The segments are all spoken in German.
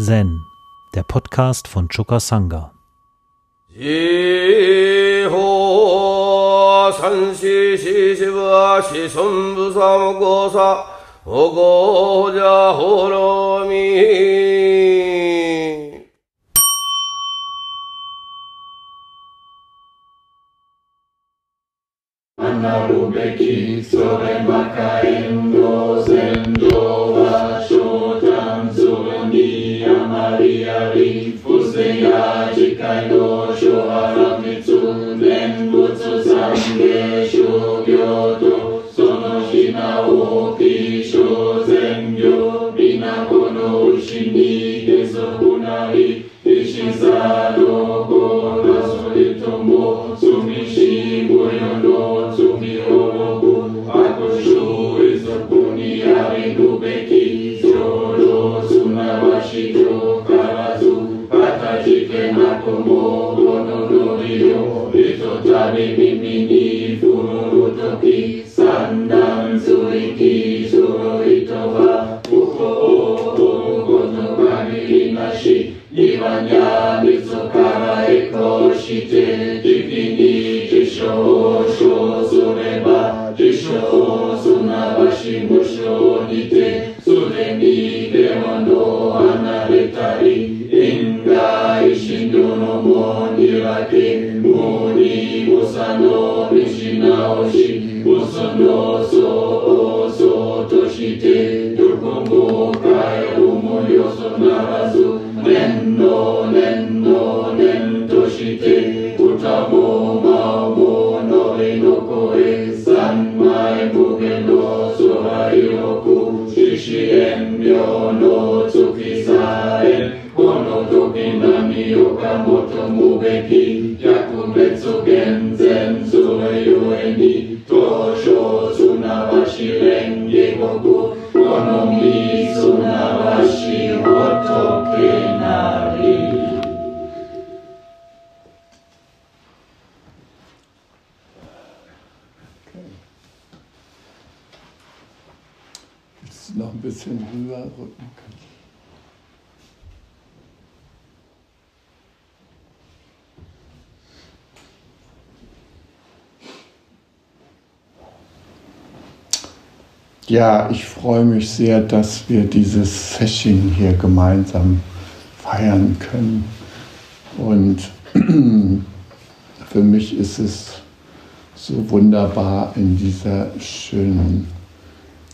Zen, der Podcast von Choka Sangha. Anarubeki sore makaendo Karim Fuseya Chikayo Shohara Butsu Sange Shobyoto Sono Shina Oki Sho Bina Kono Ushini Geso Kunari Ishisado Kono Solitombo Sumishi Buyo Paribimini Furutoki Sandan Suriki Suruitova Uho Gonobani Inashi Ivanya Mitsukara Eko Shite Divini Jishoshi și usănos o sotoșite durmongo cai rumoioso narazu nenno nenno nentoșite utamo mamo nore no koe san mai bugeno soharioku yo no tsukisaren ono toki nami yokamoto Ja, ich freue mich sehr, dass wir dieses Session hier gemeinsam feiern können. Und für mich ist es so wunderbar in dieser schönen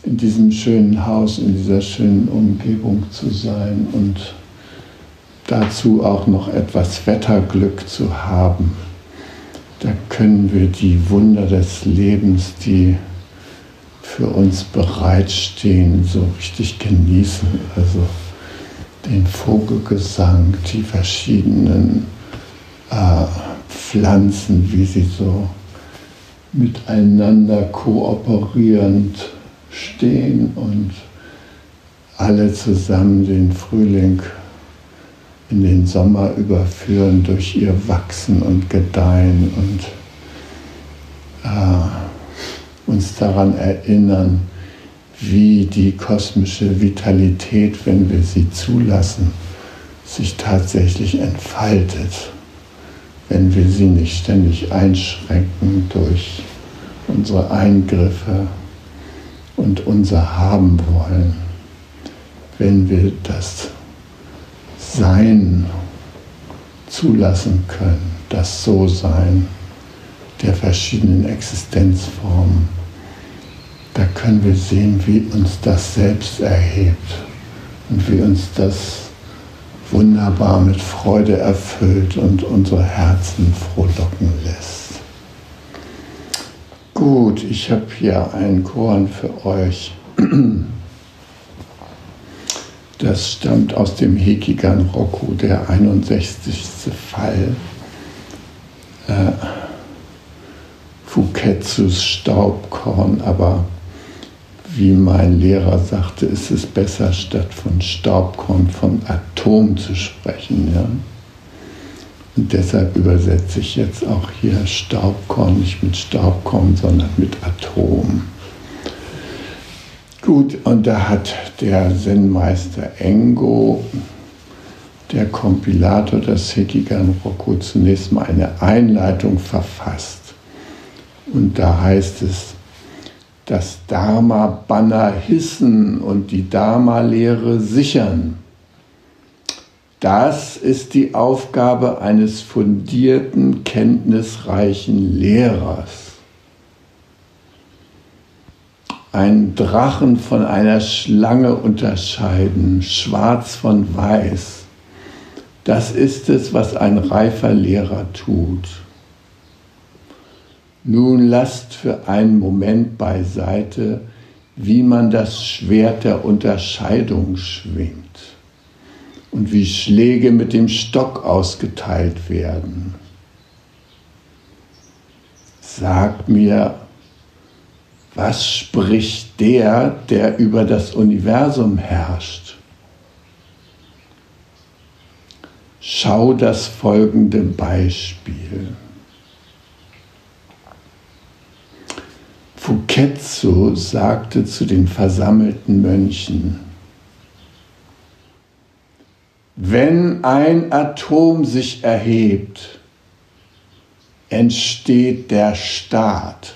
in diesem schönen Haus, in dieser schönen Umgebung zu sein und dazu auch noch etwas Wetterglück zu haben. Da können wir die Wunder des Lebens, die für uns bereitstehen, so richtig genießen. Also den Vogelgesang, die verschiedenen äh, Pflanzen, wie sie so miteinander kooperierend stehen und alle zusammen den Frühling in den Sommer überführen durch ihr Wachsen und Gedeihen und äh, uns daran erinnern, wie die kosmische Vitalität, wenn wir sie zulassen, sich tatsächlich entfaltet, wenn wir sie nicht ständig einschränken durch unsere Eingriffe und unser Haben wollen, wenn wir das Sein zulassen können, das So-Sein der verschiedenen Existenzformen, da können wir sehen, wie uns das selbst erhebt und wie uns das wunderbar mit Freude erfüllt und unsere Herzen frohlocken lässt. Gut, ich habe hier einen Koran für euch. Das stammt aus dem Hekigan Roku, der 61. Fall. Äh, Fuketsus Staubkorn, aber wie mein Lehrer sagte, ist es besser, statt von Staubkorn von Atom zu sprechen. Ja? Und deshalb übersetze ich jetzt auch hier Staubkorn nicht mit Staubkorn, sondern mit Atom. Gut, und da hat der Zen-Meister Engo der Kompilator des Hekigan Rokko zunächst mal eine Einleitung verfasst. Und da heißt es, das Dharma-Banner hissen und die Dharma-Lehre sichern. Das ist die Aufgabe eines fundierten, kenntnisreichen Lehrers. Ein Drachen von einer Schlange unterscheiden, schwarz von weiß. Das ist es, was ein reifer Lehrer tut. Nun lasst für einen Moment beiseite, wie man das Schwert der Unterscheidung schwingt und wie Schläge mit dem Stock ausgeteilt werden. Sag mir, was spricht der, der über das Universum herrscht? Schau das folgende Beispiel. Fuketsu sagte zu den versammelten Mönchen, wenn ein Atom sich erhebt, entsteht der Staat.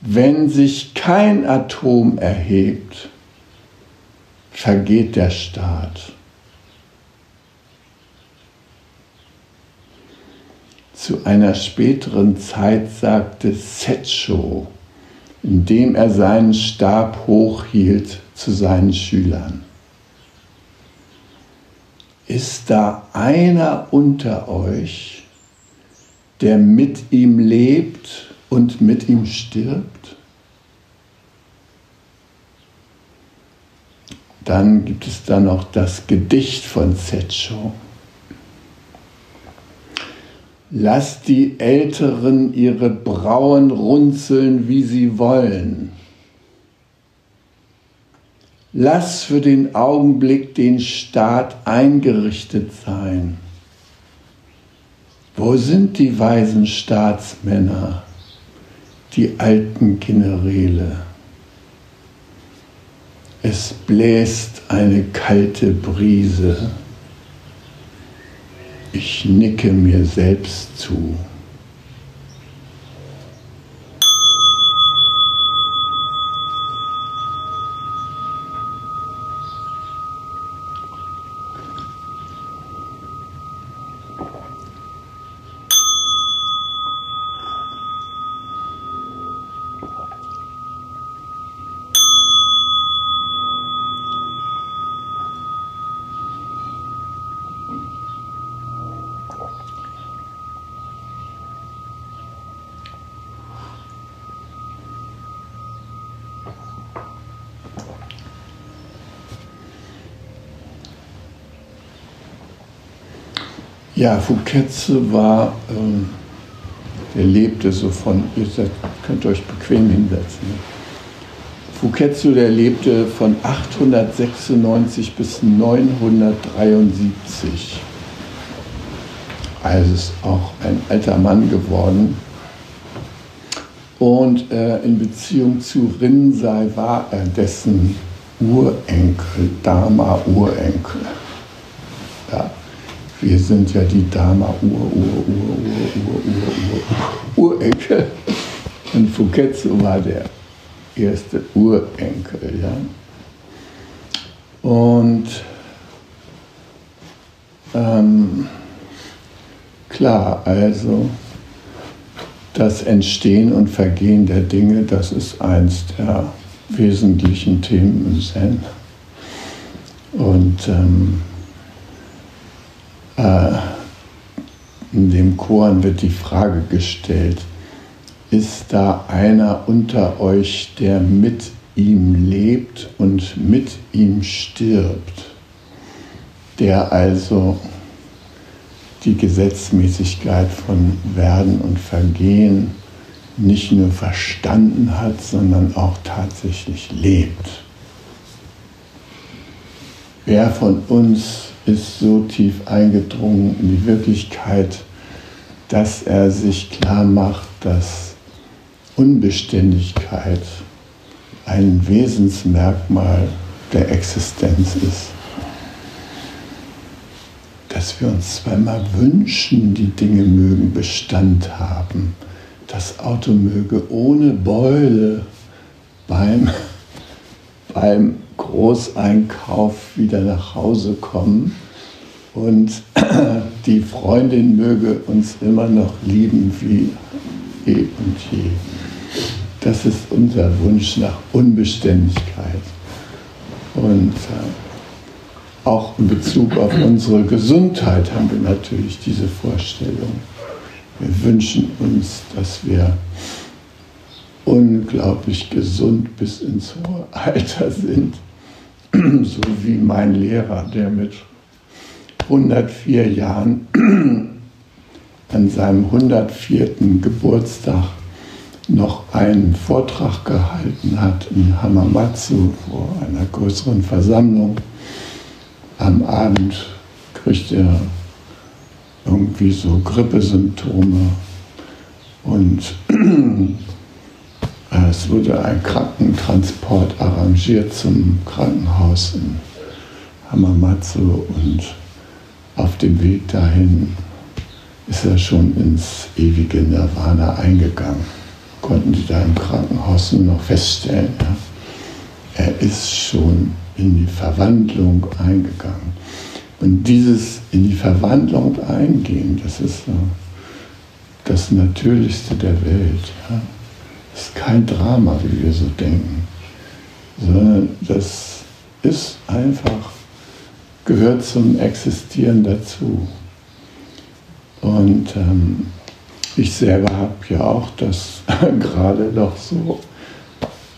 Wenn sich kein Atom erhebt, vergeht der Staat. Zu einer späteren Zeit sagte Setcho, indem er seinen Stab hochhielt zu seinen Schülern. Ist da einer unter euch, der mit ihm lebt und mit ihm stirbt? Dann gibt es da noch das Gedicht von Setcho. Lass die Älteren ihre Brauen runzeln, wie sie wollen. Lass für den Augenblick den Staat eingerichtet sein. Wo sind die weisen Staatsmänner, die alten Generäle? Es bläst eine kalte Brise. Ich nicke mir selbst zu. Ja, Fuketze war, ähm, der lebte so von, ihr könnt euch bequem hinsetzen. Ne? Fuketsu, der lebte von 896 bis 973. Also ist auch ein alter Mann geworden. Und äh, in Beziehung zu Rinzai war er dessen Urenkel, Dharma-Urenkel. Wir sind ja die Dama Ur, Ur, Ur, Ur, Ur, Ur, Ur, Urenkel. Und Fuketsu war der erste Urenkel. Ja? Und ähm, klar, also das Entstehen und Vergehen der Dinge, das ist eins der wesentlichen Themen im Zen. Und ähm, äh, in dem Koran wird die Frage gestellt, ist da einer unter euch, der mit ihm lebt und mit ihm stirbt, der also die Gesetzmäßigkeit von Werden und Vergehen nicht nur verstanden hat, sondern auch tatsächlich lebt. Wer von uns ist so tief eingedrungen in die Wirklichkeit, dass er sich klar macht, dass Unbeständigkeit ein Wesensmerkmal der Existenz ist. dass wir uns zweimal wünschen, die Dinge mögen Bestand haben. Das Auto möge ohne Beule beim, beim Großeinkauf wieder nach Hause kommen und die Freundin möge uns immer noch lieben wie eh und je. Das ist unser Wunsch nach Unbeständigkeit. Und äh, auch in Bezug auf unsere Gesundheit haben wir natürlich diese Vorstellung. Wir wünschen uns, dass wir unglaublich gesund bis ins hohe Alter sind. so wie mein Lehrer, der mit 104 Jahren an seinem 104. Geburtstag noch einen Vortrag gehalten hat in Hamamatsu vor einer größeren Versammlung. Am Abend kriegt er irgendwie so Grippesymptome und es wurde ein Krankentransport arrangiert zum Krankenhaus in Hamamatsu und auf dem Weg dahin ist er schon ins ewige Nirvana eingegangen. Konnten die da im Krankenhaus nur noch feststellen. Ja? Er ist schon in die Verwandlung eingegangen. Und dieses in die Verwandlung eingehen, das ist das Natürlichste der Welt. Ja? Ist kein Drama, wie wir so denken, sondern das ist einfach, gehört zum Existieren dazu. Und ähm, ich selber habe ja auch das gerade noch so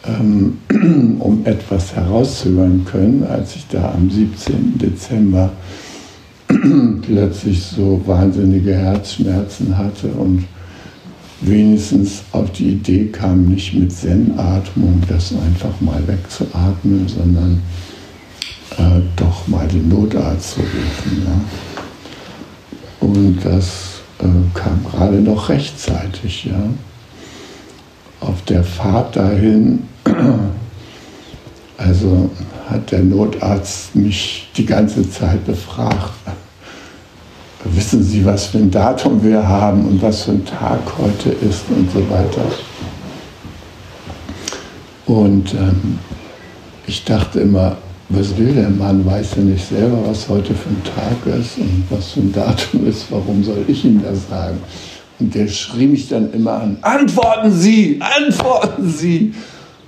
ähm, um etwas heraushören können, als ich da am 17. Dezember plötzlich so wahnsinnige Herzschmerzen hatte und wenigstens auf die Idee kam, nicht mit Zen-Atmung das einfach mal wegzuatmen, sondern äh, doch mal den Notarzt zu rufen. Ja. Und das äh, kam gerade noch rechtzeitig. Ja. Auf der Fahrt dahin, also hat der Notarzt mich die ganze Zeit befragt. Wissen Sie, was für ein Datum wir haben und was für ein Tag heute ist und so weiter. Und ähm, ich dachte immer, was will der Mann? Weiß er nicht selber, was heute für ein Tag ist und was für ein Datum ist? Warum soll ich ihm das sagen? Und der schrie mich dann immer an, antworten Sie, antworten Sie.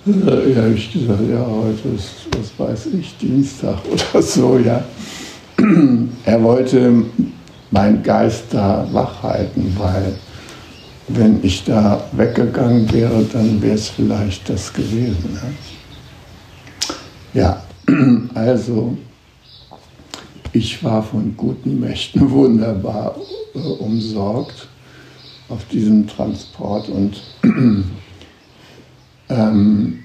Ja, habe ich gesagt, ja, heute ist, was weiß ich, Dienstag oder so, ja. Er wollte meinen Geist da wach halten, weil wenn ich da weggegangen wäre, dann wäre es vielleicht das gewesen. Ne? Ja, also ich war von guten Mächten wunderbar äh, umsorgt auf diesem Transport und ähm,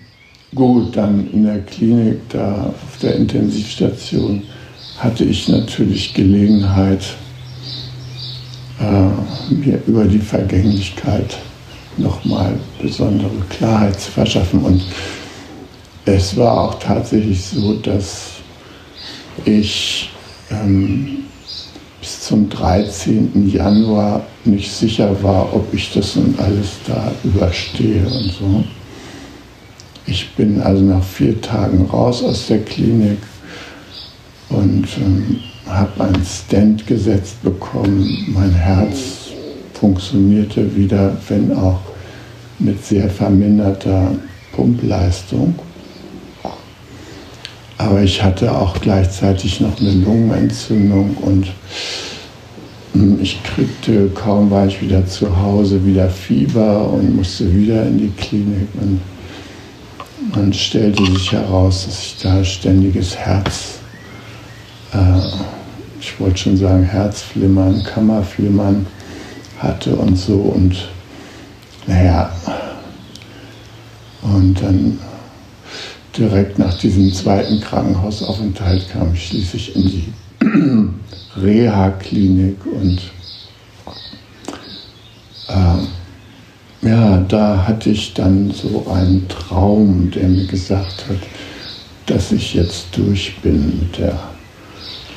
gut, dann in der Klinik, da auf der Intensivstation, hatte ich natürlich Gelegenheit, mir über die Vergänglichkeit nochmal besondere Klarheit zu verschaffen. Und es war auch tatsächlich so, dass ich ähm, bis zum 13. Januar nicht sicher war, ob ich das nun alles da überstehe und so. Ich bin also nach vier Tagen raus aus der Klinik und ähm, habe einen Stand gesetzt bekommen. Mein Herz funktionierte wieder, wenn auch mit sehr verminderter Pumpleistung. Aber ich hatte auch gleichzeitig noch eine Lungenentzündung und hm, ich kriegte, kaum war ich wieder zu Hause, wieder Fieber und musste wieder in die Klinik. Und man stellte sich heraus, dass ich da ständiges Herz äh, ich wollte schon sagen, Herzflimmern, Kammerflimmern hatte und so. Und naja, und dann direkt nach diesem zweiten Krankenhausaufenthalt kam ich schließlich in die Reha-Klinik und äh, ja, da hatte ich dann so einen Traum, der mir gesagt hat, dass ich jetzt durch bin mit der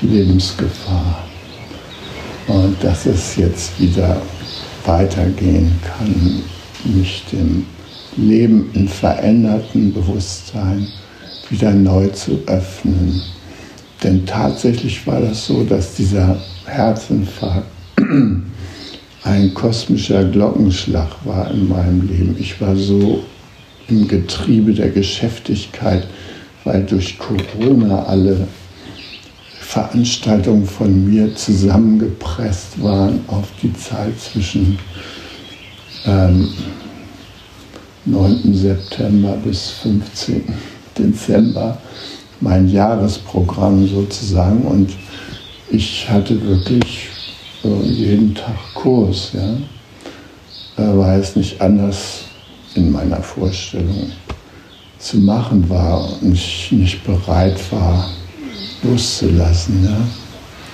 Lebensgefahr. und dass es jetzt wieder weitergehen kann, mich dem Leben in verändertem Bewusstsein wieder neu zu öffnen. Denn tatsächlich war das so, dass dieser Herzinfarkt ein kosmischer Glockenschlag war in meinem Leben. Ich war so im Getriebe der Geschäftigkeit, weil durch Corona alle Veranstaltungen von mir zusammengepresst waren auf die Zeit zwischen ähm, 9. September bis 15. Dezember, mein Jahresprogramm sozusagen. Und ich hatte wirklich äh, jeden Tag Kurs, ja, äh, weil es nicht anders in meiner Vorstellung zu machen war und ich nicht bereit war, loszulassen. Ja.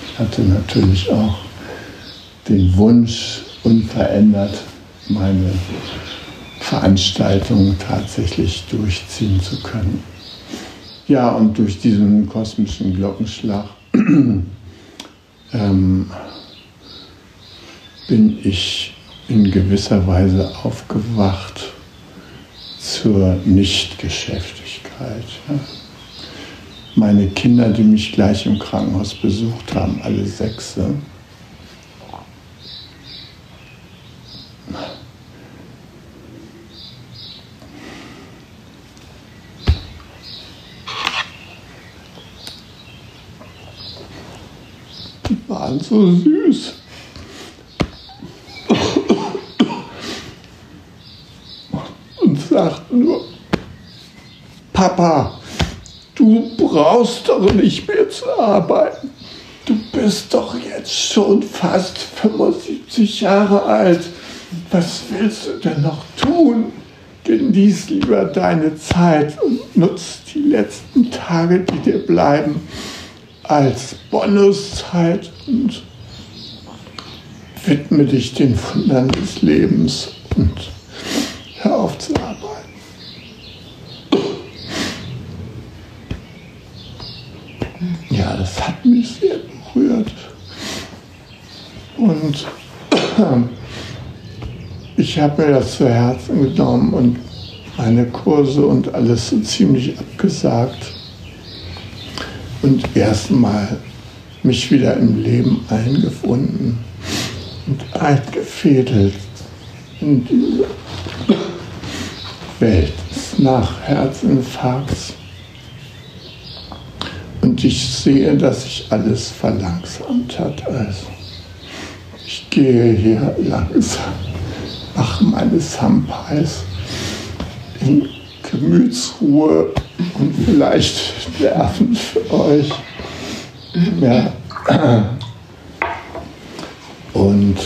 Ich hatte natürlich auch den Wunsch, unverändert meine Veranstaltungen tatsächlich durchziehen zu können. Ja, und durch diesen kosmischen Glockenschlag ähm, bin ich in gewisser Weise aufgewacht zur Nichtgeschäftigkeit. Ja meine Kinder, die mich gleich im Krankenhaus besucht haben, alle sechs. Die waren so süß. Und sagten nur, Papa, Du brauchst doch nicht mehr zu arbeiten. Du bist doch jetzt schon fast 75 Jahre alt. Was willst du denn noch tun? Genieß lieber deine Zeit und nutz die letzten Tage, die dir bleiben, als Bonuszeit und widme dich den Wundern des Lebens und hör auf zu arbeiten. Ja, das mich sehr berührt. Und ich habe mir das zu Herzen genommen und meine Kurse und alles so ziemlich abgesagt. Und erstmal mich wieder im Leben eingefunden und eingefädelt in diese Welt des Nachherzinfarkts. Und ich sehe, dass sich alles verlangsamt hat. Also ich gehe hier langsam, mache meine Sampais in Gemütsruhe und vielleicht Nerven für euch. Ja. Und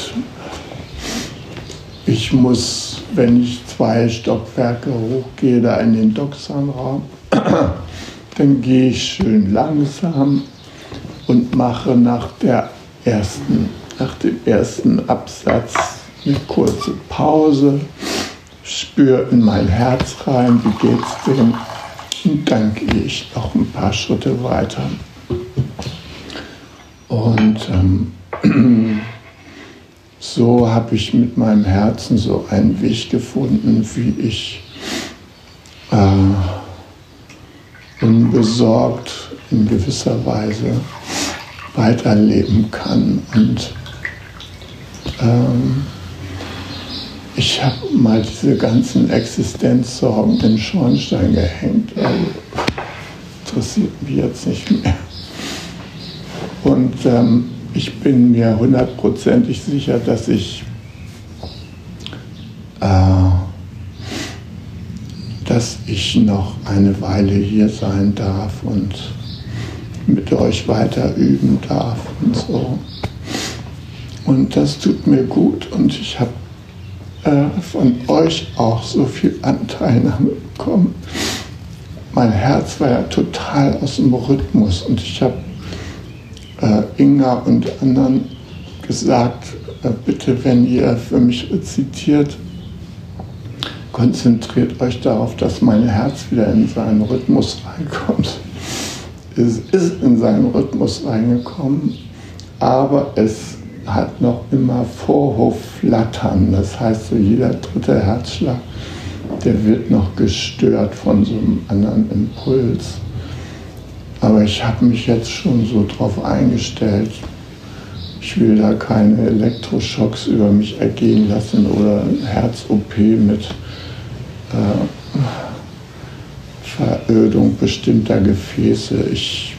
ich muss, wenn ich zwei Stockwerke hochgehe, da in den Doxanraum, dann gehe ich schön langsam und mache nach, der ersten, nach dem ersten Absatz eine kurze Pause, spüre in mein Herz rein, wie geht's dem, und dann gehe ich noch ein paar Schritte weiter. Und ähm, so habe ich mit meinem Herzen so einen Weg gefunden, wie ich äh, unbesorgt in gewisser Weise weiterleben kann. Und ähm, ich habe mal diese ganzen Existenzsorgen in den Schornstein gehängt. Also, interessiert mich jetzt nicht mehr. Und ähm, ich bin mir hundertprozentig sicher, dass ich äh, dass ich noch eine Weile hier sein darf und mit euch weiter üben darf und so. Und das tut mir gut und ich habe äh, von euch auch so viel Anteilnahme bekommen. Mein Herz war ja total aus dem Rhythmus und ich habe äh, Inga und anderen gesagt, äh, bitte, wenn ihr für mich rezitiert, konzentriert euch darauf, dass mein Herz wieder in seinen Rhythmus reinkommt. Es ist in seinen Rhythmus reingekommen, aber es hat noch immer Vorhofflattern. Das heißt, so jeder dritte Herzschlag, der wird noch gestört von so einem anderen Impuls. Aber ich habe mich jetzt schon so drauf eingestellt. Ich will da keine Elektroschocks über mich ergehen lassen oder Herz-OP mit Verödung bestimmter Gefäße. Ich,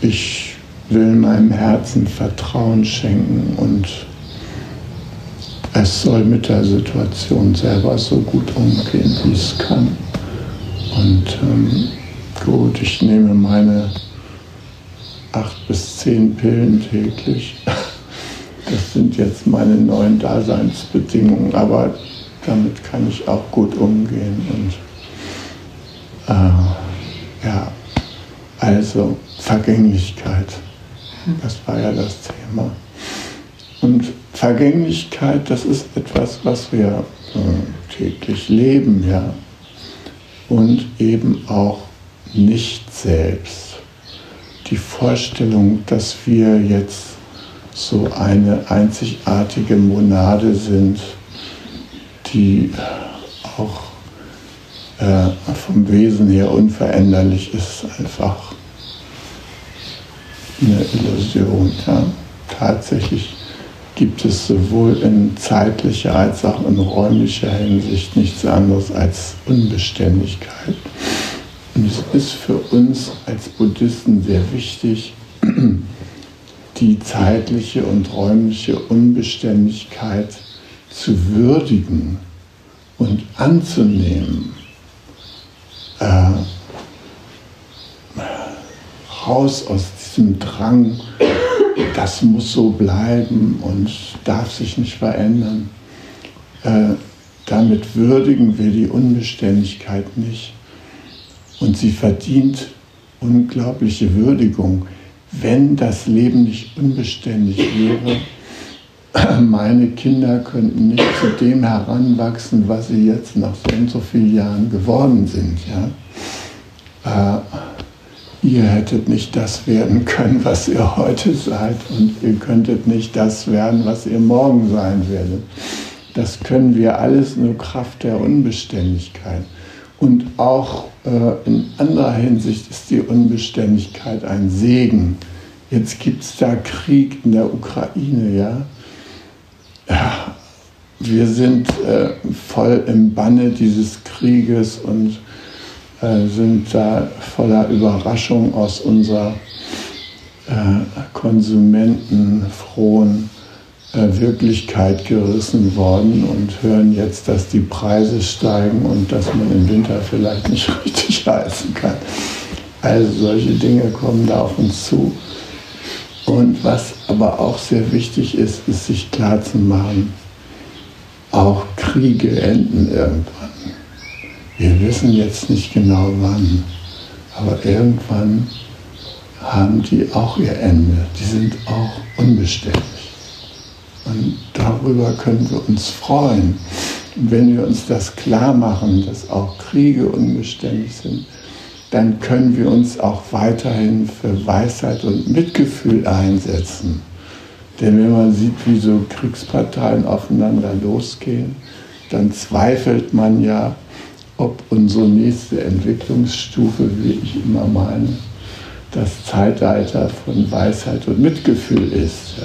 ich will meinem Herzen Vertrauen schenken und es soll mit der Situation selber so gut umgehen, wie es kann. Und ähm, gut, ich nehme meine acht bis zehn Pillen täglich. Das sind jetzt meine neuen Daseinsbedingungen, aber damit kann ich auch gut umgehen. Und äh, ja, also Vergänglichkeit, das war ja das Thema. Und Vergänglichkeit, das ist etwas, was wir äh, täglich leben, ja. Und eben auch nicht selbst. Die Vorstellung, dass wir jetzt so eine einzigartige Monade sind, die auch äh, vom Wesen her unveränderlich ist, einfach eine Illusion. Ja. Tatsächlich gibt es sowohl in zeitlicher als auch in räumlicher Hinsicht nichts anderes als Unbeständigkeit. Und es ist für uns als Buddhisten sehr wichtig, die zeitliche und räumliche Unbeständigkeit zu würdigen und anzunehmen. Äh, raus aus diesem Drang, das muss so bleiben und darf sich nicht verändern. Äh, damit würdigen wir die Unbeständigkeit nicht. Und sie verdient unglaubliche Würdigung. Wenn das Leben nicht unbeständig wäre, meine Kinder könnten nicht zu dem heranwachsen, was sie jetzt nach so und so vielen Jahren geworden sind. Ja? Äh, ihr hättet nicht das werden können, was ihr heute seid und ihr könntet nicht das werden, was ihr morgen sein werdet. Das können wir alles nur Kraft der Unbeständigkeit. Und auch äh, in anderer Hinsicht ist die Unbeständigkeit ein Segen. Jetzt gibt es da Krieg in der Ukraine, ja. Wir sind äh, voll im Banne dieses Krieges und äh, sind da voller Überraschung aus unserer äh, konsumentenfrohen äh, Wirklichkeit gerissen worden und hören jetzt, dass die Preise steigen und dass man im Winter vielleicht nicht richtig heizen kann. Also solche Dinge kommen da auf uns zu. Und was aber auch sehr wichtig ist, ist sich klarzumachen, auch Kriege enden irgendwann. Wir wissen jetzt nicht genau wann, aber irgendwann haben die auch ihr Ende. Die sind auch unbeständig. Und darüber können wir uns freuen. Und wenn wir uns das klar machen, dass auch Kriege unbeständig sind, dann können wir uns auch weiterhin für Weisheit und Mitgefühl einsetzen. Denn wenn man sieht, wie so Kriegsparteien aufeinander losgehen, dann zweifelt man ja, ob unsere nächste Entwicklungsstufe, wie ich immer meine, das Zeitalter von Weisheit und Mitgefühl ist.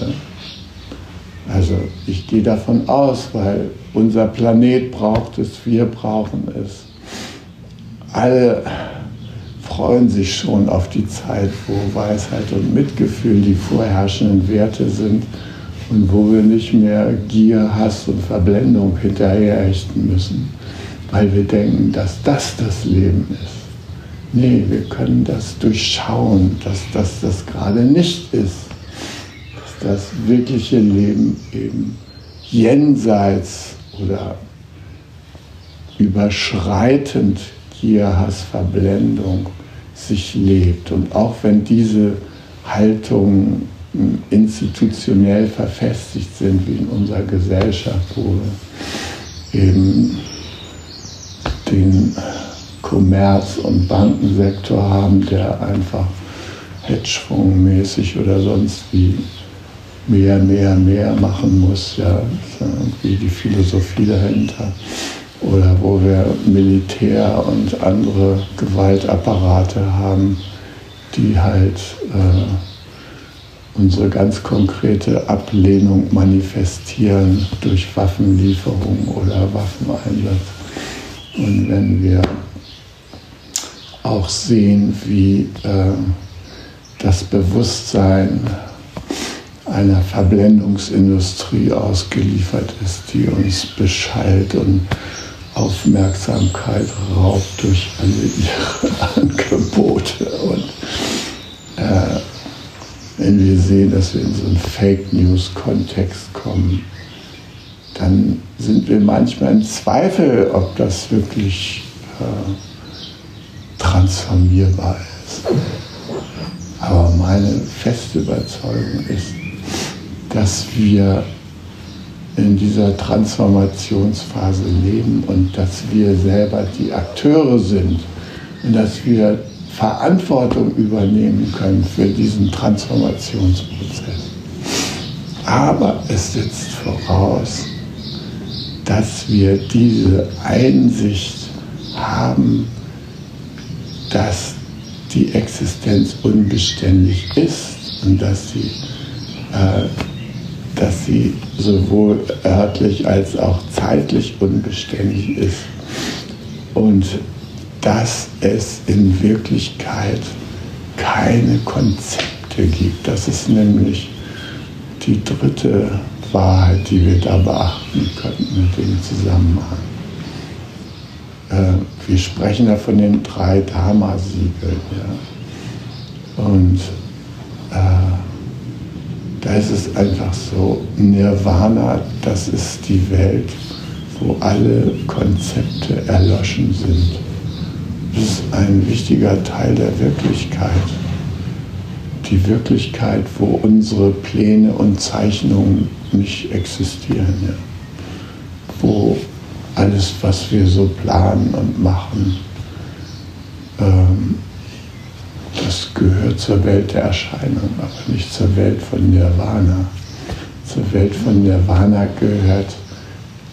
Also ich gehe davon aus, weil unser Planet braucht es, wir brauchen es. Alle freuen sich schon auf die Zeit, wo Weisheit und Mitgefühl die vorherrschenden Werte sind und wo wir nicht mehr Gier, Hass und Verblendung hinterherhechten müssen, weil wir denken, dass das das Leben ist. Nee, wir können das durchschauen, dass das das gerade nicht ist das wirkliche Leben eben jenseits oder überschreitend Gier, Hass, Verblendung sich lebt. Und auch wenn diese Haltungen hm, institutionell verfestigt sind, wie in unserer Gesellschaft, wo wir eben den Kommerz- und Bankensektor haben, der einfach Hedgefondsmäßig oder sonst wie mehr, mehr, mehr machen muss, ja, wie die Philosophie dahinter. Oder wo wir Militär und andere Gewaltapparate haben, die halt äh, unsere ganz konkrete Ablehnung manifestieren durch Waffenlieferung oder Waffeneinsatz. Und wenn wir auch sehen, wie äh, das Bewusstsein einer Verblendungsindustrie ausgeliefert ist, die uns beschallt und Aufmerksamkeit raubt durch alle ihre Angebote. Und äh, wenn wir sehen, dass wir in so einen Fake News-Kontext kommen, dann sind wir manchmal im Zweifel, ob das wirklich äh, transformierbar ist. Aber meine feste Überzeugung ist, dass wir in dieser Transformationsphase leben und dass wir selber die Akteure sind und dass wir Verantwortung übernehmen können für diesen Transformationsprozess. Aber es setzt voraus, dass wir diese Einsicht haben, dass die Existenz unbeständig ist und dass sie, äh, dass sie sowohl örtlich als auch zeitlich unbeständig ist und dass es in Wirklichkeit keine Konzepte gibt. Das ist nämlich die dritte Wahrheit, die wir da beachten könnten mit dem Zusammenhang. Äh, wir sprechen da von den drei Dharma-Siegeln. Ja. Und äh, da ist es einfach so, Nirvana, das ist die Welt, wo alle Konzepte erloschen sind. Das ist ein wichtiger Teil der Wirklichkeit. Die Wirklichkeit, wo unsere Pläne und Zeichnungen nicht existieren. Ja. Wo alles, was wir so planen und machen, ähm, zur Welt der Erscheinung, aber nicht zur Welt von Nirvana. Zur Welt von Nirvana gehört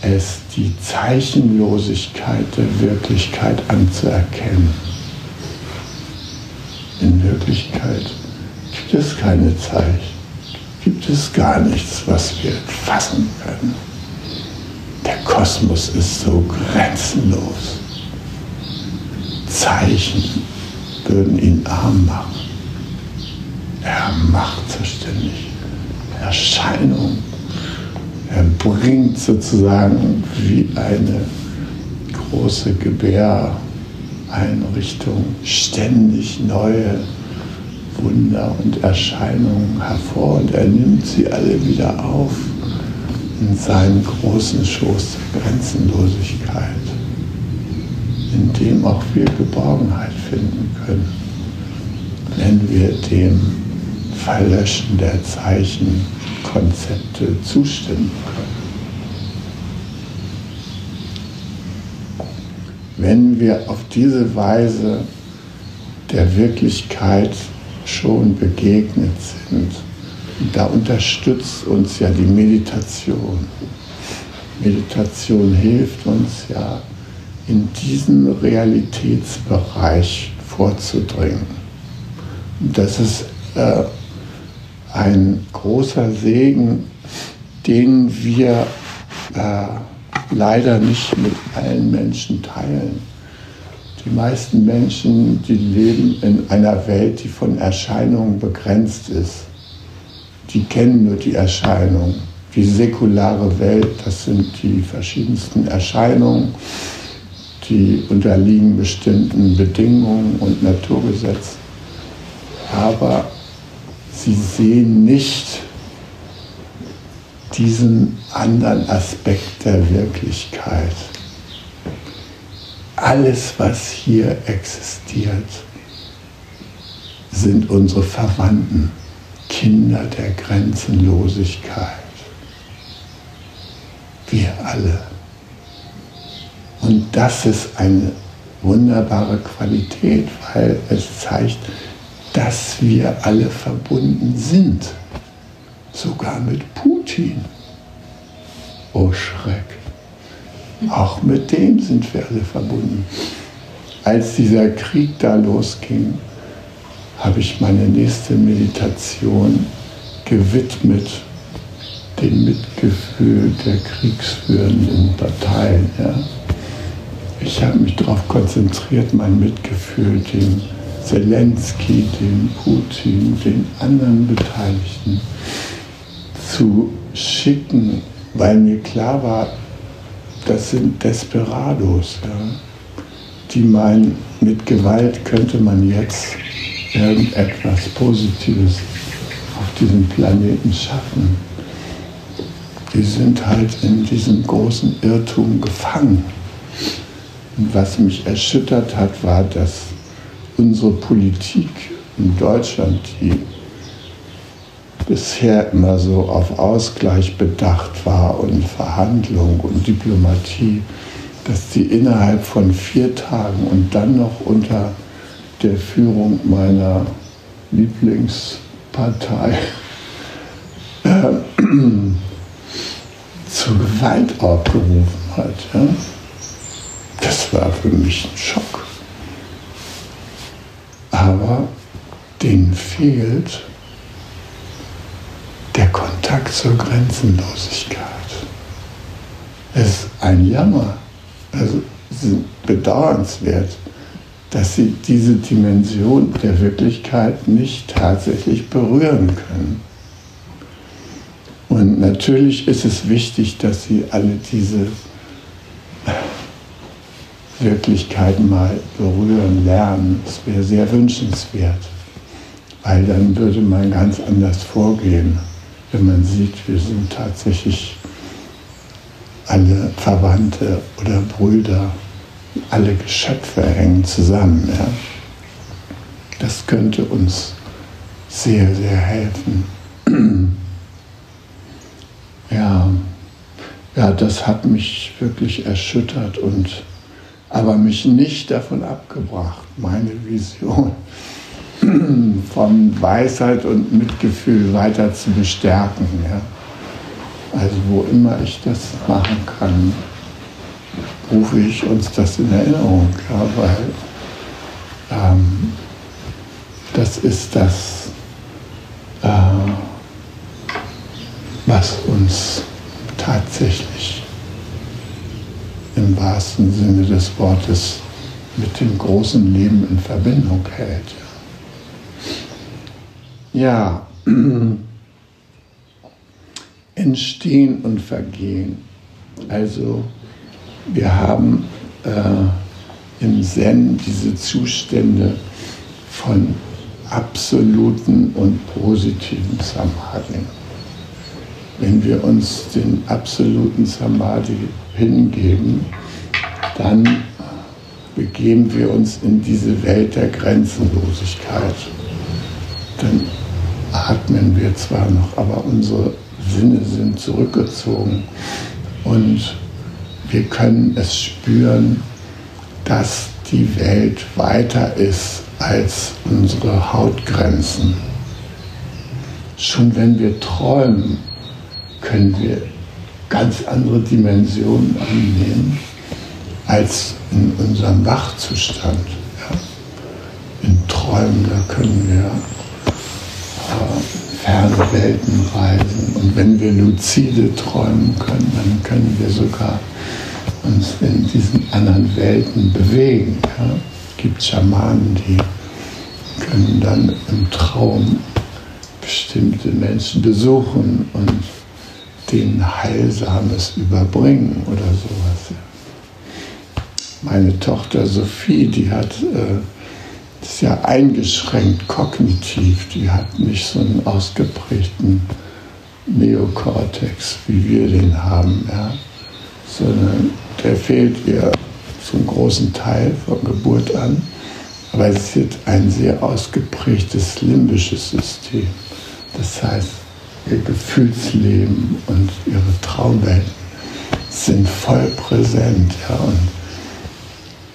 es, die Zeichenlosigkeit der Wirklichkeit anzuerkennen. In Wirklichkeit gibt es keine Zeichen, gibt es gar nichts, was wir fassen können. Der Kosmos ist so grenzenlos. Zeichen würden ihn arm machen. Er macht zerständig Erscheinung. Er bringt sozusagen wie eine große Gebäreinrichtung ständig neue Wunder und Erscheinungen hervor und er nimmt sie alle wieder auf in seinen großen Schoß der Grenzenlosigkeit, in dem auch wir Geborgenheit finden können, wenn wir dem Verlöschen der Zeichenkonzepte zustimmen können. Wenn wir auf diese Weise der Wirklichkeit schon begegnet sind, da unterstützt uns ja die Meditation. Meditation hilft uns ja, in diesen Realitätsbereich vorzudringen. Das ist äh, ein großer Segen, den wir äh, leider nicht mit allen Menschen teilen. Die meisten Menschen, die leben in einer Welt, die von Erscheinungen begrenzt ist die kennen nur die Erscheinung. Die säkulare Welt, das sind die verschiedensten Erscheinungen, die unterliegen bestimmten Bedingungen und Naturgesetzen. Aber sie sehen nicht diesen anderen Aspekt der Wirklichkeit. Alles, was hier existiert, sind unsere Verwandten. Kinder der Grenzenlosigkeit. Wir alle. Und das ist eine wunderbare Qualität, weil es zeigt, dass wir alle verbunden sind. sogar mit Putin. Oh Schreck. Auch mit dem sind wir alle verbunden. Als dieser Krieg da losging, habe ich meine nächste Meditation gewidmet dem Mitgefühl der kriegsführenden Parteien. Ja. Ich habe mich darauf konzentriert, mein Mitgefühl dem Zelensky, dem Putin, den anderen Beteiligten zu schicken, weil mir klar war, das sind Desperados, ja, die meinen, mit Gewalt könnte man jetzt irgendetwas Positives auf diesem Planeten schaffen. Die sind halt in diesem großen Irrtum gefangen. Und was mich erschüttert hat, war, dass unsere Politik in Deutschland, die bisher immer so auf Ausgleich bedacht war und Verhandlung und Diplomatie, dass die innerhalb von vier Tagen und dann noch unter der Führung meiner Lieblingspartei äh, zur Gewalt aufgerufen hat. Ja? Das war für mich ein Schock. Aber denen fehlt der Kontakt zur Grenzenlosigkeit. Es ist ein Jammer, also bedauernswert, dass sie diese Dimension der Wirklichkeit nicht tatsächlich berühren können. Und natürlich ist es wichtig, dass sie alle diese Wirklichkeit mal berühren, lernen. Das wäre sehr wünschenswert, weil dann würde man ganz anders vorgehen, wenn man sieht, wir sind tatsächlich alle Verwandte oder Brüder, alle Geschöpfe hängen zusammen. Ja? Das könnte uns sehr, sehr helfen. Ja, ja, das hat mich wirklich erschüttert und aber mich nicht davon abgebracht, meine Vision von Weisheit und Mitgefühl weiter zu bestärken. Ja. Also wo immer ich das machen kann, rufe ich uns das in Erinnerung, ja, weil ähm, das ist das, äh, was uns tatsächlich im wahrsten Sinne des Wortes mit dem großen Leben in Verbindung hält. Ja, entstehen und vergehen. Also wir haben äh, im Zen diese Zustände von absoluten und positiven Samadhi. Wenn wir uns den absoluten Samadhi hingeben, dann begeben wir uns in diese Welt der Grenzenlosigkeit. Dann atmen wir zwar noch, aber unsere Sinne sind zurückgezogen und wir können es spüren, dass die Welt weiter ist als unsere Hautgrenzen. Schon wenn wir träumen, können wir ganz andere Dimensionen annehmen als in unserem Wachzustand. Ja. In Träumen, da können wir äh, ferne Welten reisen. Und wenn wir lucide träumen können, dann können wir sogar uns in diesen anderen Welten bewegen. Ja. Es gibt Schamanen, die können dann im Traum bestimmte Menschen besuchen und denen Heilsames überbringen oder sowas. Meine Tochter Sophie, die hat, äh, ist ja eingeschränkt kognitiv, die hat nicht so einen ausgeprägten Neokortex, wie wir den haben, ja, sondern der fehlt ihr zum großen Teil von Geburt an. Aber sie hat ein sehr ausgeprägtes limbisches System. Das heißt, ihr Gefühlsleben und ihre Traumwelt sind voll präsent. Ja, und,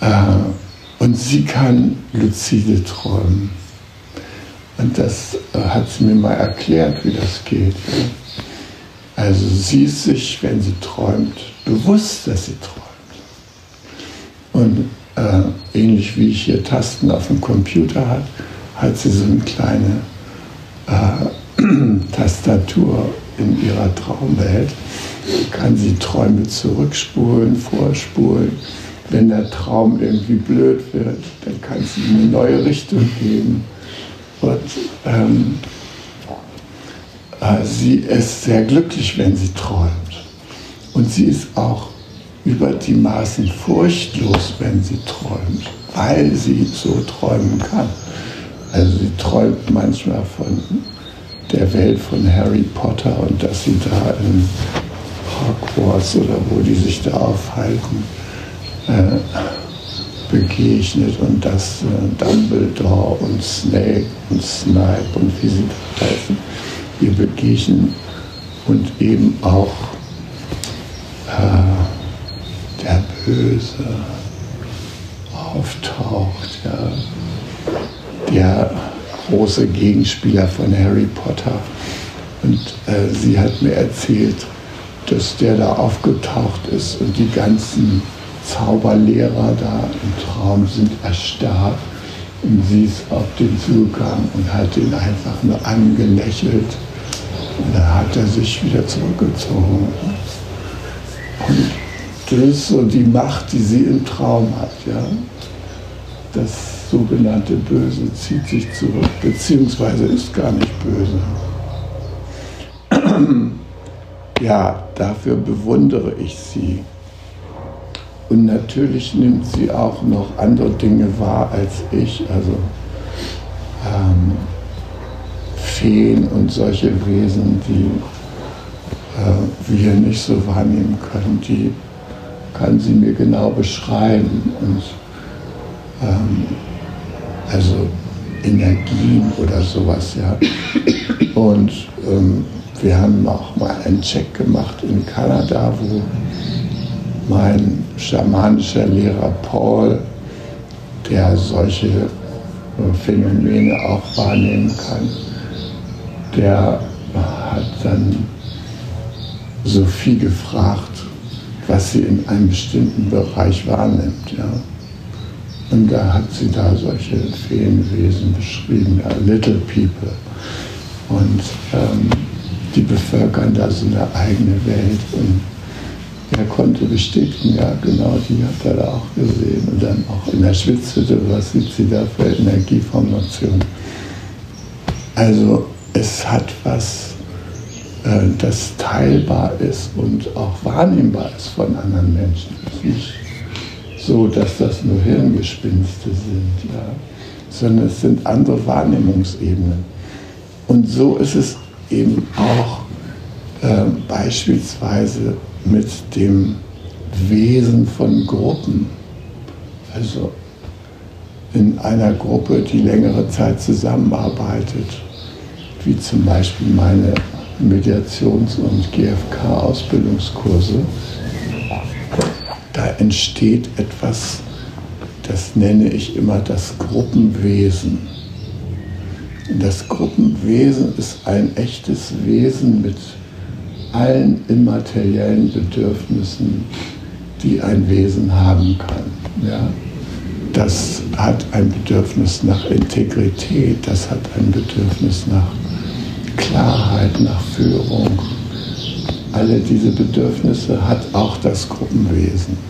äh, und sie kann lucide träumen. Und das äh, hat sie mir mal erklärt, wie das geht. Also sie ist sich, wenn sie träumt, bewusst, dass sie träumt. Und äh, ähnlich wie ich hier Tasten auf dem Computer habe, hat sie so eine kleine äh, Tastatur in ihrer Traumwelt. Kann sie Träume zurückspulen, vorspulen. Wenn der Traum irgendwie blöd wird, dann kann sie eine neue Richtung geben. Und ähm, äh, sie ist sehr glücklich, wenn sie träumt. Und sie ist auch über die Maßen furchtlos, wenn sie träumt, weil sie so träumen kann. Also sie träumt manchmal von der Welt von Harry Potter und dass sie da in Hogwarts oder wo die sich da aufhalten, äh, begegnet und dass äh, Dumbledore und Snake und Snipe und wie sie da heißen, ihr begegnen und eben auch äh, der Böse auftaucht, ja. der große Gegenspieler von Harry Potter. Und äh, sie hat mir erzählt, dass der da aufgetaucht ist und die ganzen Zauberlehrer da im Traum sind erstarrt. Und sie ist auf den zugegangen und hat ihn einfach nur angelächelt. Und dann hat er sich wieder zurückgezogen. Und das ist so die Macht, die sie im Traum hat. Ja? Das sogenannte Böse zieht sich zurück, beziehungsweise ist gar nicht böse. Ja, dafür bewundere ich sie. Und natürlich nimmt sie auch noch andere Dinge wahr als ich, also ähm, Feen und solche Wesen, die äh, wir nicht so wahrnehmen können, die kann sie mir genau beschreiben. Und ähm, also Energien oder sowas, ja. Und ähm, wir haben auch mal einen Check gemacht in Kanada, wo mein schamanischer Lehrer Paul, der solche äh, Phänomene auch wahrnehmen kann, der hat dann Sophie gefragt, was sie in einem bestimmten Bereich wahrnimmt. Ja. Und da hat sie da solche Feenwesen beschrieben, ja, Little People. Und ähm, die bevölkern da so eine eigene Welt. Und er konnte bestätigen, ja genau, die hat er da auch gesehen. Und dann auch in der Schwitzhütte, was sieht sie da für Energieformation. Also es hat was, äh, das teilbar ist und auch wahrnehmbar ist von anderen Menschen. Nicht so, dass das nur Hirngespinste sind, ja, sondern es sind andere Wahrnehmungsebenen. Und so ist es eben auch äh, beispielsweise mit dem Wesen von Gruppen. Also in einer Gruppe, die längere Zeit zusammenarbeitet, wie zum Beispiel meine Mediations- und GFK-Ausbildungskurse, da entsteht etwas, das nenne ich immer das Gruppenwesen. Das Gruppenwesen ist ein echtes Wesen mit allen immateriellen Bedürfnissen, die ein Wesen haben kann. Ja? Das hat ein Bedürfnis nach Integrität, das hat ein Bedürfnis nach Klarheit, nach Führung. Alle diese Bedürfnisse hat auch das Gruppenwesen.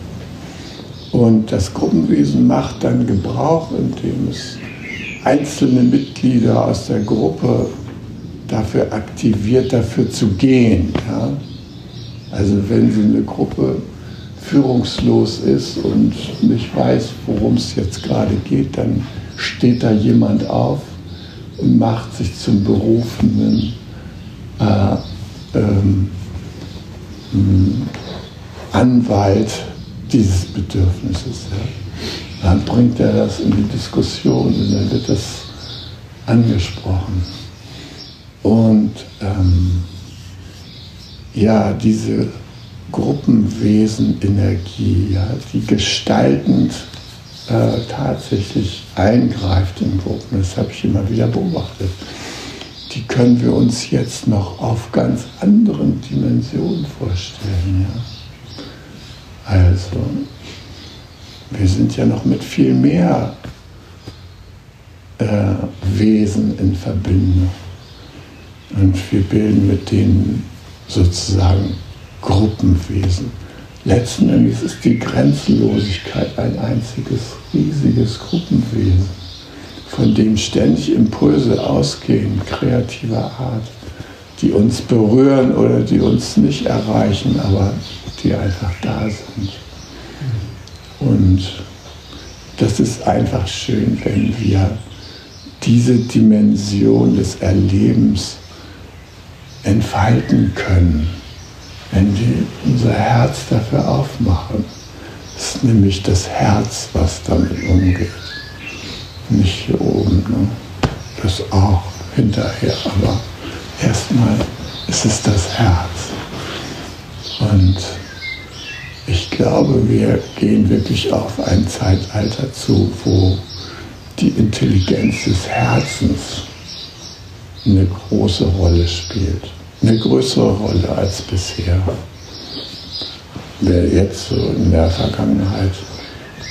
Und das Gruppenwesen macht dann Gebrauch, indem es einzelne Mitglieder aus der Gruppe dafür aktiviert, dafür zu gehen. Ja? Also wenn sie eine Gruppe führungslos ist und nicht weiß, worum es jetzt gerade geht, dann steht da jemand auf und macht sich zum berufenen äh, ähm, Anwalt dieses Bedürfnisses. Ja. Dann bringt er das in die Diskussion und dann wird das angesprochen. Und ähm, ja, diese Gruppenwesen-Energie, ja, die gestaltend äh, tatsächlich eingreift in Gruppen, das habe ich immer wieder beobachtet, die können wir uns jetzt noch auf ganz anderen Dimensionen vorstellen. Ja? Also, wir sind ja noch mit viel mehr äh, Wesen in Verbindung. Und wir bilden mit denen sozusagen Gruppenwesen. Letzten Endes ist die Grenzenlosigkeit ein einziges riesiges Gruppenwesen, von dem ständig Impulse ausgehen, kreativer Art, die uns berühren oder die uns nicht erreichen, aber die einfach da sind. Und das ist einfach schön, wenn wir diese Dimension des Erlebens entfalten können wenn wir unser Herz dafür aufmachen. Es ist nämlich das Herz, was damit umgeht. Nicht hier oben. Ne? Das auch hinterher, aber erstmal ist es das Herz. Und glaube, wir gehen wirklich auf ein Zeitalter zu, wo die Intelligenz des Herzens eine große Rolle spielt eine größere Rolle als bisher. Wer jetzt so in der Vergangenheit,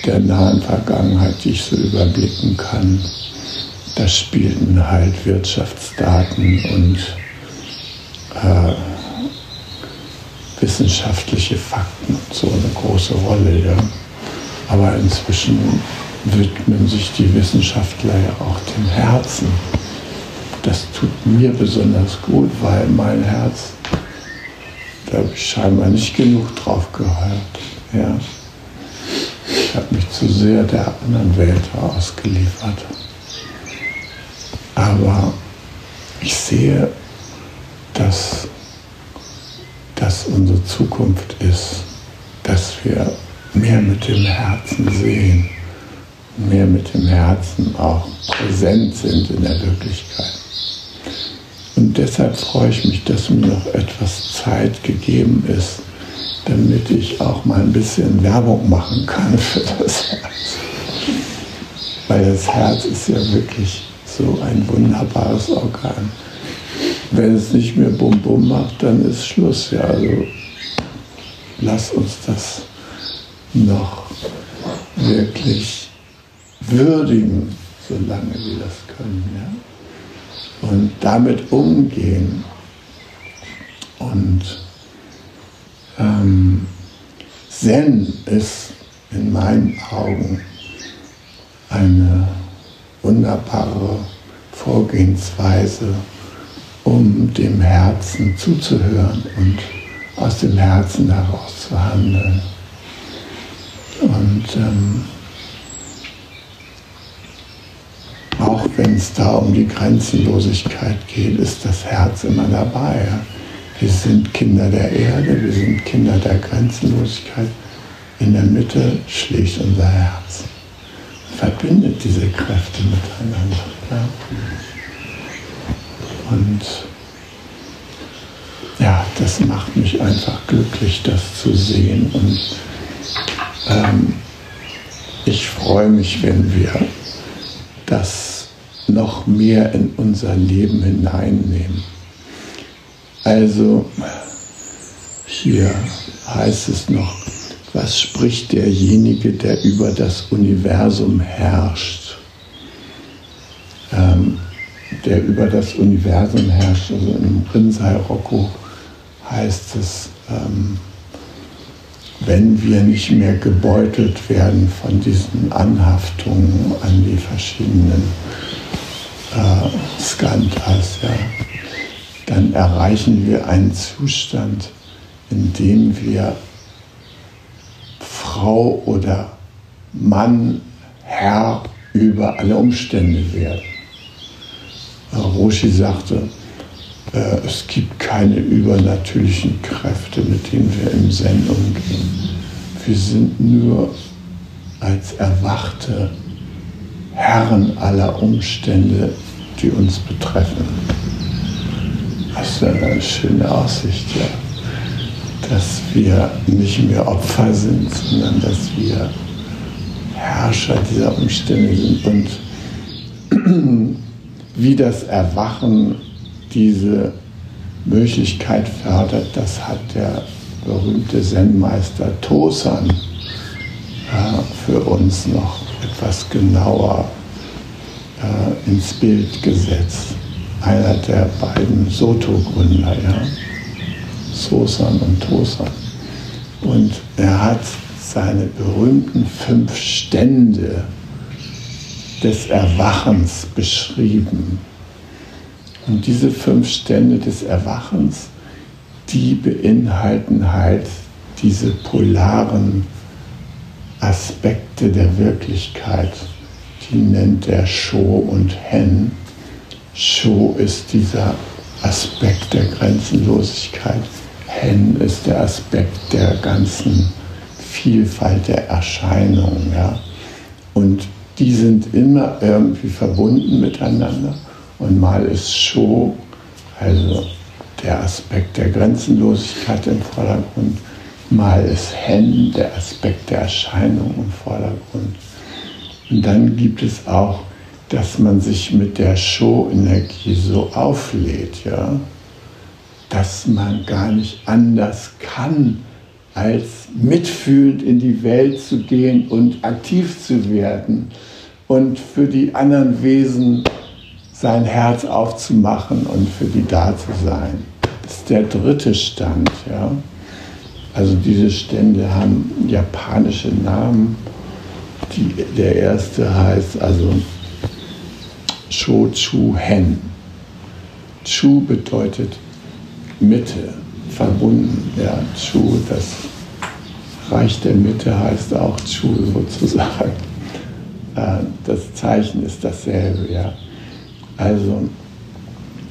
der nahen Vergangenheit, die ich so überblicken kann, da spielten halt Wirtschaftsdaten und äh, wissenschaftliche Fakten so eine große Rolle. Ja. Aber inzwischen widmen sich die Wissenschaftler ja auch dem Herzen das tut mir besonders gut, weil mein Herz, da habe ich scheinbar nicht genug drauf gehört. Ja. Ich habe mich zu sehr der anderen Welt ausgeliefert. Aber ich sehe, dass das unsere Zukunft ist, dass wir mehr mit dem Herzen sehen, mehr mit dem Herzen auch präsent sind in der Wirklichkeit. Und deshalb freue ich mich, dass mir noch etwas Zeit gegeben ist, damit ich auch mal ein bisschen Werbung machen kann für das Herz. Weil das Herz ist ja wirklich so ein wunderbares Organ. Wenn es nicht mehr Bum Bum macht, dann ist Schluss. Ja, also lass uns das noch wirklich würdigen, solange wir das können. Ja? und damit umgehen. Und ähm, Zen ist in meinen Augen eine wunderbare Vorgehensweise, um dem Herzen zuzuhören und aus dem Herzen heraus zu handeln. Und ähm, Auch wenn es da um die Grenzenlosigkeit geht, ist das Herz immer dabei. Wir sind Kinder der Erde, wir sind Kinder der Grenzenlosigkeit. In der Mitte schlägt unser Herz. Verbindet diese Kräfte miteinander. Ja? Und ja, das macht mich einfach glücklich, das zu sehen. Und ähm, ich freue mich, wenn wir das noch mehr in unser Leben hineinnehmen. Also hier heißt es noch, was spricht derjenige, der über das Universum herrscht? Der über das Universum herrscht, also im Rinzai Rocco heißt es, ähm, wenn wir nicht mehr gebeutelt werden von diesen Anhaftungen an die verschiedenen äh, Skantas, ja, dann erreichen wir einen Zustand, in dem wir Frau oder Mann, Herr über alle Umstände werden. Roshi sagte, äh, es gibt keine übernatürlichen Kräfte, mit denen wir im Zen umgehen. Wir sind nur als erwachte Herren aller Umstände, die uns betreffen. Das ist eine schöne Aussicht, ja. Dass wir nicht mehr Opfer sind, sondern dass wir Herrscher dieser Umstände sind und wie das Erwachen diese Möglichkeit fördert, das hat der berühmte Zen-Meister Tosan äh, für uns noch etwas genauer äh, ins Bild gesetzt. Einer der beiden Soto-Gründer, ja. Sosan und Tosan. Und er hat seine berühmten fünf Stände des Erwachens beschrieben. Und diese fünf Stände des Erwachens, die beinhalten halt diese polaren Aspekte der Wirklichkeit. Die nennt er Sho und Hen. Sho ist dieser Aspekt der Grenzenlosigkeit. Hen ist der Aspekt der ganzen Vielfalt der Erscheinungen. Ja? Und die sind immer irgendwie verbunden miteinander. Und mal ist Sho, also der Aspekt der Grenzenlosigkeit im Vordergrund, mal ist Hen, der Aspekt der Erscheinung im Vordergrund. Und dann gibt es auch, dass man sich mit der Show-Energie so auflädt, ja, dass man gar nicht anders kann, als mitfühlend in die Welt zu gehen und aktiv zu werden und für die anderen Wesen sein Herz aufzumachen und für die da zu sein. Das ist der dritte Stand. Ja? Also diese Stände haben japanische Namen. Die, der erste heißt also Shochu Hen. Chu bedeutet Mitte verbunden. Ja, Chu, das Reich der Mitte heißt auch Chu sozusagen. Äh, das Zeichen ist dasselbe, ja. Also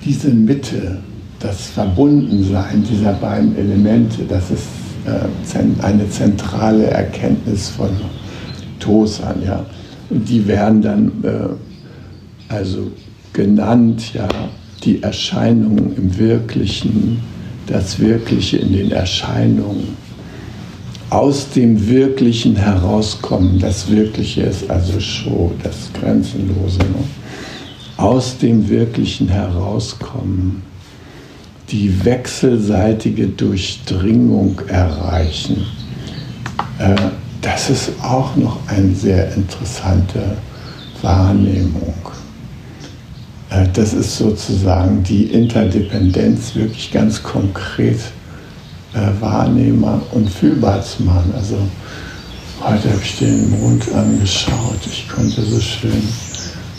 diese Mitte, das Verbundensein dieser beiden Elemente, das ist äh, eine zentrale Erkenntnis von Tosan, ja. Und die werden dann äh, also genannt, ja, die Erscheinungen im Wirklichen, das Wirkliche in den Erscheinungen, aus dem Wirklichen herauskommen. Das Wirkliche ist also Show, das Grenzenlose. Ne? Aus dem Wirklichen herauskommen, die wechselseitige Durchdringung erreichen. Äh, das ist auch noch eine sehr interessante Wahrnehmung. Äh, das ist sozusagen die Interdependenz wirklich ganz konkret äh, wahrnehmbar und fühlbar zu machen. Also heute habe ich den Mond angeschaut. Ich konnte so schön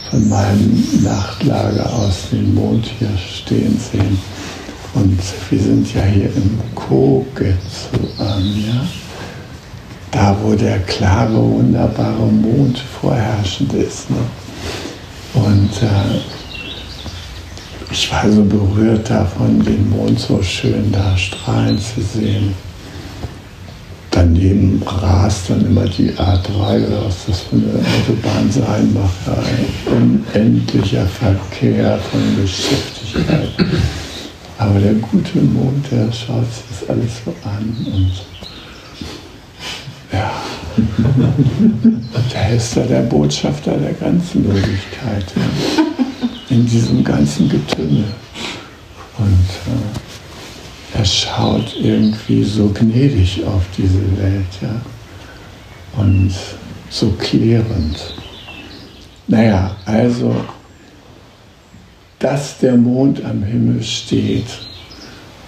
von meinem Nachtlager aus den Mond hier stehen sehen. Und wir sind ja hier im Kogetsuan, ja? da wo der klare, wunderbare Mond vorherrschend ist. Ne? Und äh, ich war so berührt davon, den Mond so schön da strahlen zu sehen. Daneben rast dann immer die A3 was das für eine Autobahn sein. Ja, ein unendlicher Verkehr von Geschäftigkeit. Aber der gute Mond, der schaut sich das alles so an und ja, der ist da der Botschafter der Grenzenlosigkeit. Ja in diesem ganzen Getümmel. Und äh, er schaut irgendwie so gnädig auf diese Welt, ja. Und so klärend. Naja, also, dass der Mond am Himmel steht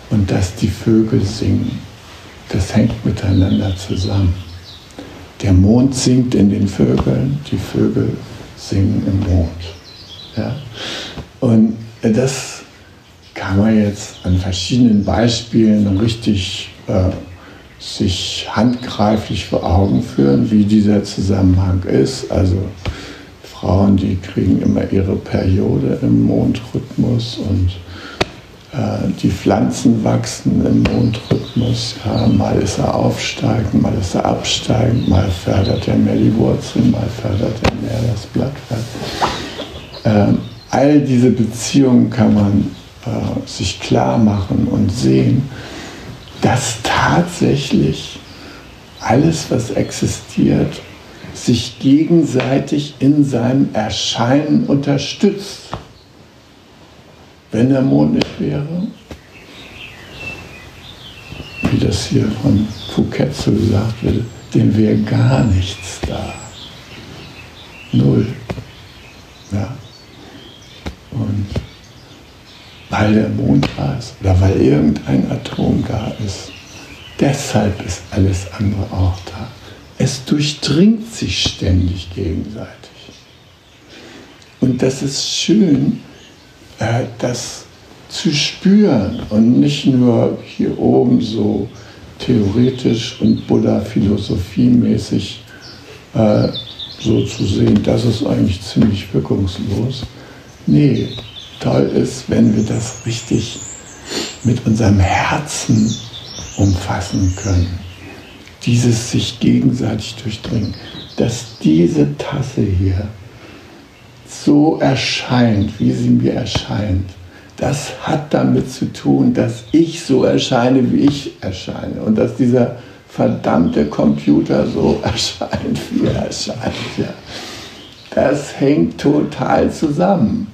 und dass die Vögel singen, das hängt miteinander zusammen. Der Mond singt in den Vögeln, die Vögel singen im Mond. Ja? Und das kann man jetzt an verschiedenen Beispielen richtig äh, sich handgreiflich vor Augen führen, wie dieser Zusammenhang ist. Also Frauen, die kriegen immer ihre Periode im Mondrhythmus und äh, die Pflanzen wachsen im Mondrhythmus. Ja, mal ist er aufsteigend, mal ist er absteigend, mal fördert er mehr die Wurzeln, mal fördert er mehr das Blattfeld. Äh, all diese Beziehungen kann man äh, sich klar machen und sehen, dass tatsächlich alles, was existiert, sich gegenseitig in seinem Erscheinen unterstützt. Wenn der Mond nicht wäre, wie das hier von Fouquet so gesagt wird, dem wäre gar nichts da. Null. Ja. Und weil der Mond da ist oder weil irgendein Atom da ist, deshalb ist alles andere auch da. Es durchdringt sich ständig gegenseitig. Und das ist schön, äh, das zu spüren und nicht nur hier oben so theoretisch und Buddha-Philosophie-mäßig äh, so zu sehen, das ist eigentlich ziemlich wirkungslos. Nee, toll ist, wenn wir das richtig mit unserem Herzen umfassen können. Dieses sich gegenseitig durchdringen. Dass diese Tasse hier so erscheint, wie sie mir erscheint, das hat damit zu tun, dass ich so erscheine, wie ich erscheine. Und dass dieser verdammte Computer so erscheint, wie er erscheint. Ja. Das hängt total zusammen.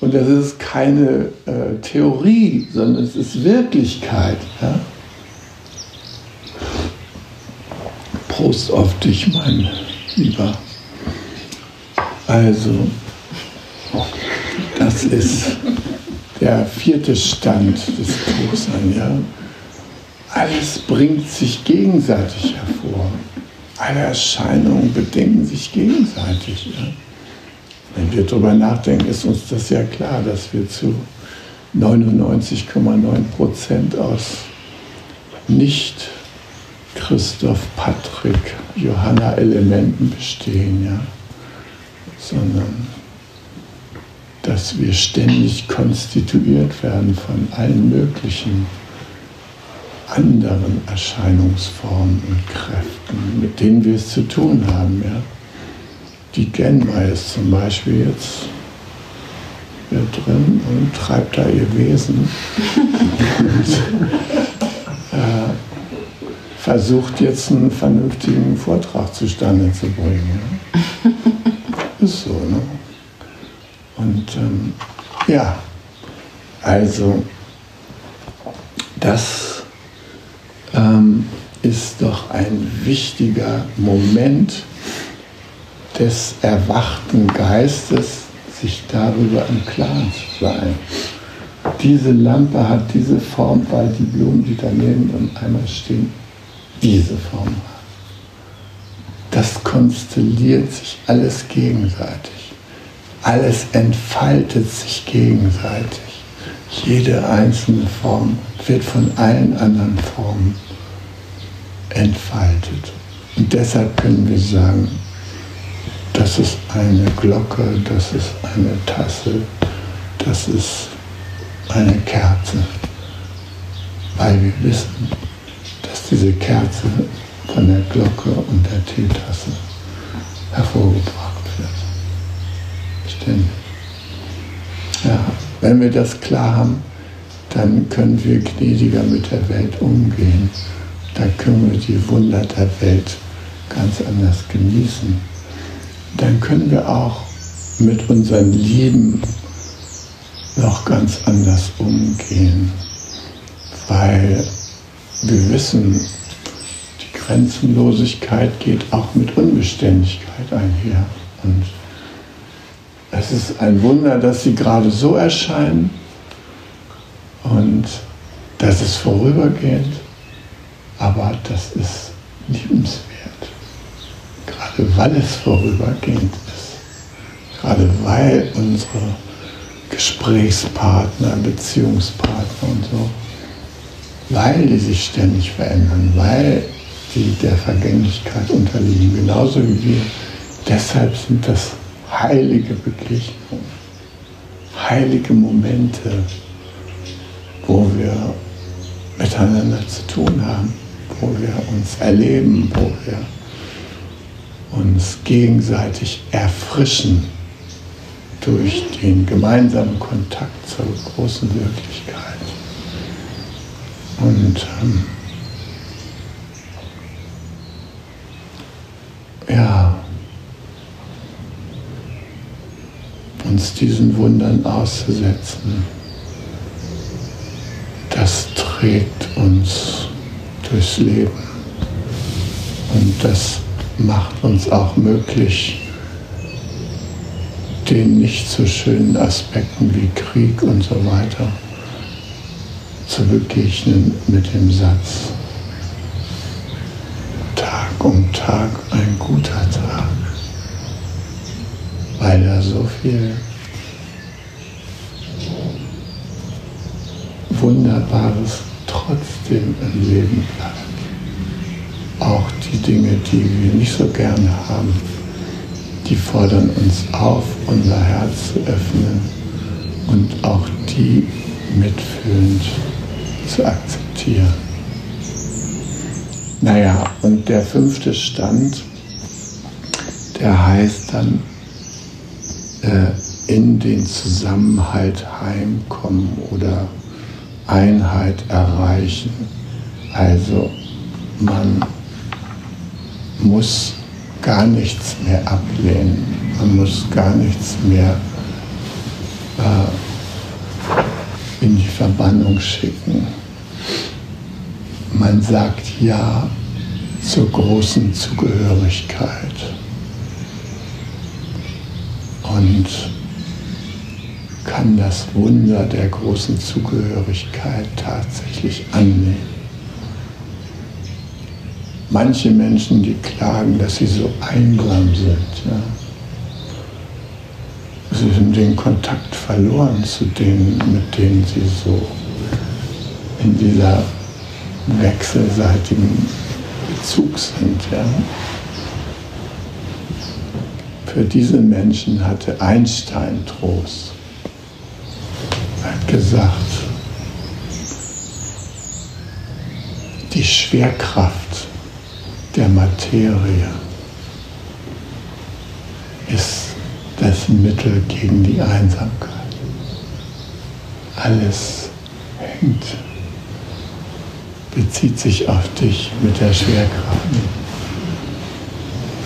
Und das ist keine äh, Theorie, sondern es ist Wirklichkeit. Ja? Prost auf dich, mein Lieber. Also, das ist der vierte Stand des Tosan. Ja? Alles bringt sich gegenseitig hervor. Alle Erscheinungen bedingen sich gegenseitig. Ja? Wenn wir darüber nachdenken, ist uns das ja klar, dass wir zu 99,9 Prozent aus nicht Christoph, Patrick, Johanna Elementen bestehen, ja? sondern dass wir ständig konstituiert werden von allen möglichen anderen Erscheinungsformen und Kräften, mit denen wir es zu tun haben. Ja? Die Genma ist zum Beispiel jetzt hier drin und treibt da ihr Wesen und äh, versucht jetzt einen vernünftigen Vortrag zustande zu bringen. Ja? Ist so, ne? Und ähm, ja, also das ähm, ist doch ein wichtiger Moment des erwachten Geistes, sich darüber im Klaren zu sein. Diese Lampe hat diese Form, weil die Blumen, die daneben im Eimer stehen, diese Form haben. Das konstelliert sich alles gegenseitig. Alles entfaltet sich gegenseitig. Jede einzelne Form wird von allen anderen Formen entfaltet. Und deshalb können wir sagen, das ist eine Glocke, das ist eine Tasse, das ist eine Kerze. Weil wir wissen, dass diese Kerze von der Glocke und der Teetasse hervorgebracht wird. Ständig. Ja, wenn wir das klar haben, dann können wir gnädiger mit der Welt umgehen. Dann können wir die Wunder der Welt ganz anders genießen. Dann können wir auch mit unseren Lieben noch ganz anders umgehen, weil wir wissen, die Grenzenlosigkeit geht auch mit Unbeständigkeit einher. Und es ist ein Wunder, dass sie gerade so erscheinen und das ist vorübergehend, aber das ist liebenswert. Gerade weil es vorübergehend ist. Gerade weil unsere Gesprächspartner, Beziehungspartner und so, weil die sich ständig verändern, weil die der Vergänglichkeit unterliegen, genauso wie wir. Deshalb sind das heilige Begegnungen, heilige Momente, wo wir miteinander zu tun haben, wo wir uns erleben, wo wir uns gegenseitig erfrischen durch den gemeinsamen Kontakt zur großen Wirklichkeit. Und ähm, uns diesen Wundern auszusetzen, das trägt uns durchs Leben. Und das macht uns auch möglich, den nicht so schönen Aspekten wie Krieg und so weiter zu begegnen mit dem Satz, Tag um Tag ein guter Tag, weil da so viel Wunderbares trotzdem im Leben bleibt. Auch die Dinge, die wir nicht so gerne haben, die fordern uns auf, unser Herz zu öffnen und auch die mitfühlend zu akzeptieren. Naja, und der fünfte Stand, der heißt dann äh, in den Zusammenhalt heimkommen oder Einheit erreichen. Also man muss gar nichts mehr ablehnen, man muss gar nichts mehr äh, in die Verbannung schicken. Man sagt ja zur großen Zugehörigkeit. Und kann das Wunder der großen Zugehörigkeit tatsächlich annehmen. Manche Menschen, die klagen, dass sie so einsam sind, ja. sie haben den Kontakt verloren zu denen, mit denen sie so in dieser wechselseitigen Bezug sind. Ja. Für diese Menschen hatte Einstein Trost gesagt, die Schwerkraft der Materie ist das Mittel gegen die Einsamkeit. Alles hängt, bezieht sich auf dich mit der Schwerkraft.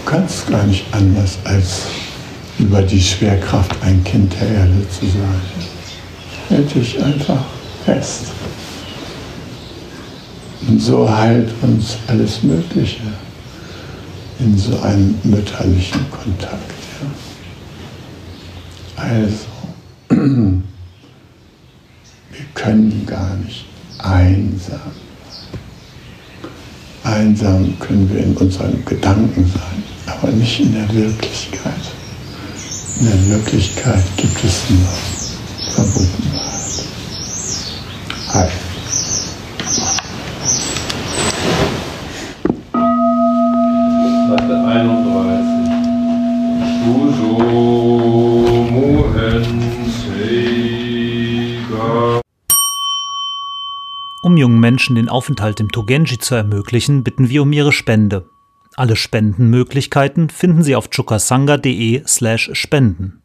Du kannst gar nicht anders, als über die Schwerkraft ein Kind der Erde zu sein hält dich einfach fest. Und so heilt uns alles Mögliche in so einem mütterlichen Kontakt. Ja. Also, wir können gar nicht einsam Einsam können wir in unseren Gedanken sein, aber nicht in der Wirklichkeit. In der Wirklichkeit gibt es nur Verbundenheit. Hi. Seite 31. Um jungen Menschen den Aufenthalt im Togenji zu ermöglichen, bitten wir um ihre Spende. Alle Spendenmöglichkeiten finden Sie auf chukasanga.de slash spenden.